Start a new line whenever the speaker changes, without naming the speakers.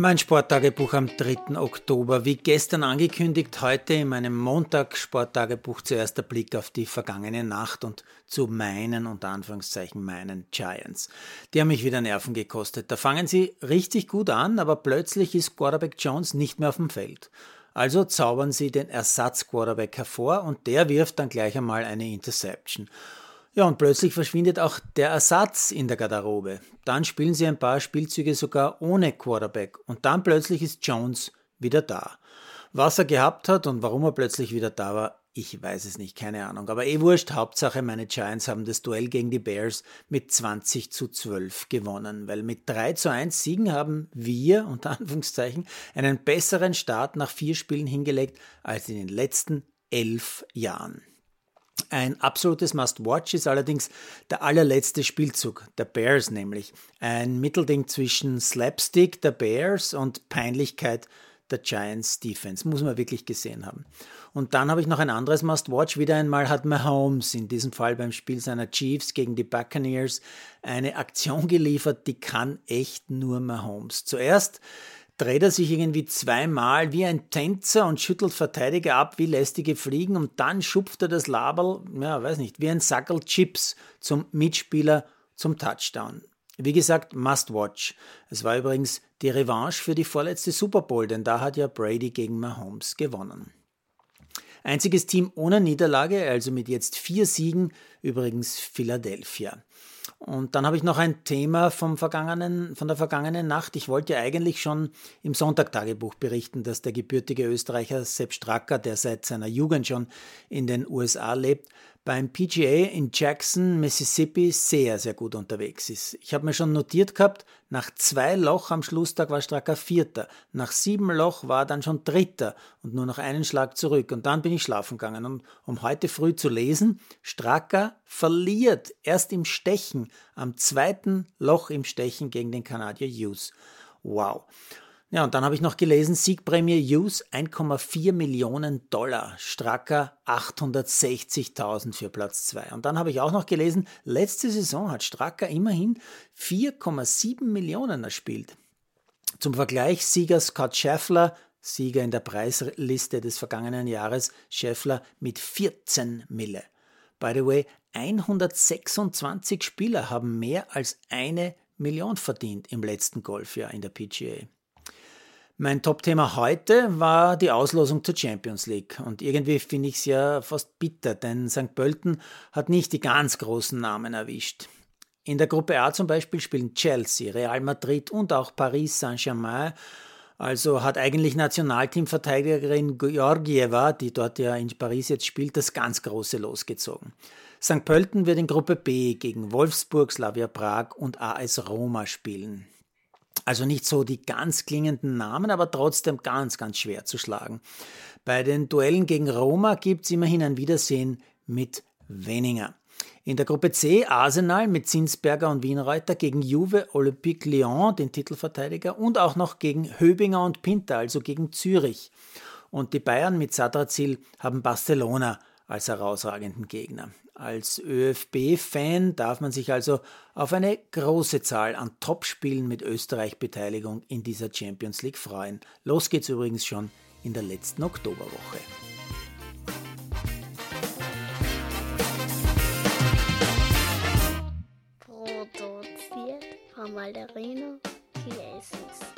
Mein Sporttagebuch am 3. Oktober. Wie gestern angekündigt, heute in meinem Montag-Sporttagebuch zuerst der Blick auf die vergangene Nacht und zu meinen, unter Anführungszeichen, meinen Giants. Die haben mich wieder Nerven gekostet. Da fangen sie richtig gut an, aber plötzlich ist Quarterback Jones nicht mehr auf dem Feld. Also zaubern sie den Ersatz-Quarterback hervor und der wirft dann gleich einmal eine Interception. Ja, und plötzlich verschwindet auch der Ersatz in der Garderobe. Dann spielen sie ein paar Spielzüge sogar ohne Quarterback und dann plötzlich ist Jones wieder da. Was er gehabt hat und warum er plötzlich wieder da war, ich weiß es nicht, keine Ahnung. Aber eh wurscht, Hauptsache meine Giants haben das Duell gegen die Bears mit 20 zu 12 gewonnen, weil mit 3 zu 1 Siegen haben wir, unter Anführungszeichen, einen besseren Start nach vier Spielen hingelegt als in den letzten elf Jahren. Ein absolutes Must-Watch ist allerdings der allerletzte Spielzug, der Bears nämlich. Ein Mittelding zwischen Slapstick der Bears und Peinlichkeit der Giants Defense. Muss man wirklich gesehen haben. Und dann habe ich noch ein anderes Must-Watch. Wieder einmal hat Mahomes, in diesem Fall beim Spiel seiner Chiefs gegen die Buccaneers, eine Aktion geliefert, die kann echt nur Mahomes. Zuerst dreht er sich irgendwie zweimal wie ein Tänzer und schüttelt Verteidiger ab wie lästige Fliegen und dann schupft er das Laberl, ja, weiß nicht, wie ein Sackel Chips zum Mitspieler zum Touchdown. Wie gesagt, must watch. Es war übrigens die Revanche für die vorletzte Super Bowl, denn da hat ja Brady gegen Mahomes gewonnen. Einziges Team ohne Niederlage, also mit jetzt vier Siegen, übrigens Philadelphia. Und dann habe ich noch ein Thema vom vergangenen, von der vergangenen Nacht. Ich wollte eigentlich schon im Sonntagtagebuch berichten, dass der gebürtige Österreicher Sepp Stracker, der seit seiner Jugend schon in den USA lebt, beim PGA in Jackson, Mississippi sehr, sehr gut unterwegs ist. Ich habe mir schon notiert gehabt, nach zwei Loch am Schlusstag war Stracker Vierter, nach sieben Loch war er dann schon Dritter und nur noch einen Schlag zurück. Und dann bin ich schlafen gegangen. Und um heute früh zu lesen, Stracker verliert erst im Stechen, am zweiten Loch im Stechen gegen den Kanadier Hughes. Wow. Ja, und dann habe ich noch gelesen, Siegprämie Hughes 1,4 Millionen Dollar, Stracker 860.000 für Platz 2. Und dann habe ich auch noch gelesen, letzte Saison hat Stracker immerhin 4,7 Millionen erspielt. Zum Vergleich Sieger Scott Scheffler, Sieger in der Preisliste des vergangenen Jahres, Scheffler mit 14 Mille. By the way, 126 Spieler haben mehr als eine Million verdient im letzten Golfjahr in der PGA. Mein Top-Thema heute war die Auslosung zur Champions League. Und irgendwie finde ich es ja fast bitter, denn St. Pölten hat nicht die ganz großen Namen erwischt. In der Gruppe A zum Beispiel spielen Chelsea, Real Madrid und auch Paris Saint-Germain. Also hat eigentlich Nationalteamverteidigerin Georgieva, die dort ja in Paris jetzt spielt, das ganz große losgezogen. St. Pölten wird in Gruppe B gegen Wolfsburg, Slavia Prag und AS Roma spielen. Also nicht so die ganz klingenden Namen, aber trotzdem ganz, ganz schwer zu schlagen. Bei den Duellen gegen Roma gibt es immerhin ein Wiedersehen mit Weninger. In der Gruppe C Arsenal mit Zinsberger und Wienreuter gegen Juve, Olympique Lyon, den Titelverteidiger, und auch noch gegen Höbinger und Pinter, also gegen Zürich. Und die Bayern mit Sadrazil haben Barcelona als herausragenden Gegner. Als ÖFB-Fan darf man sich also auf eine große Zahl an Topspielen mit Österreich-Beteiligung in dieser Champions League freuen. Los geht's übrigens schon in der letzten Oktoberwoche.
Produziert von Malderino Chiesi.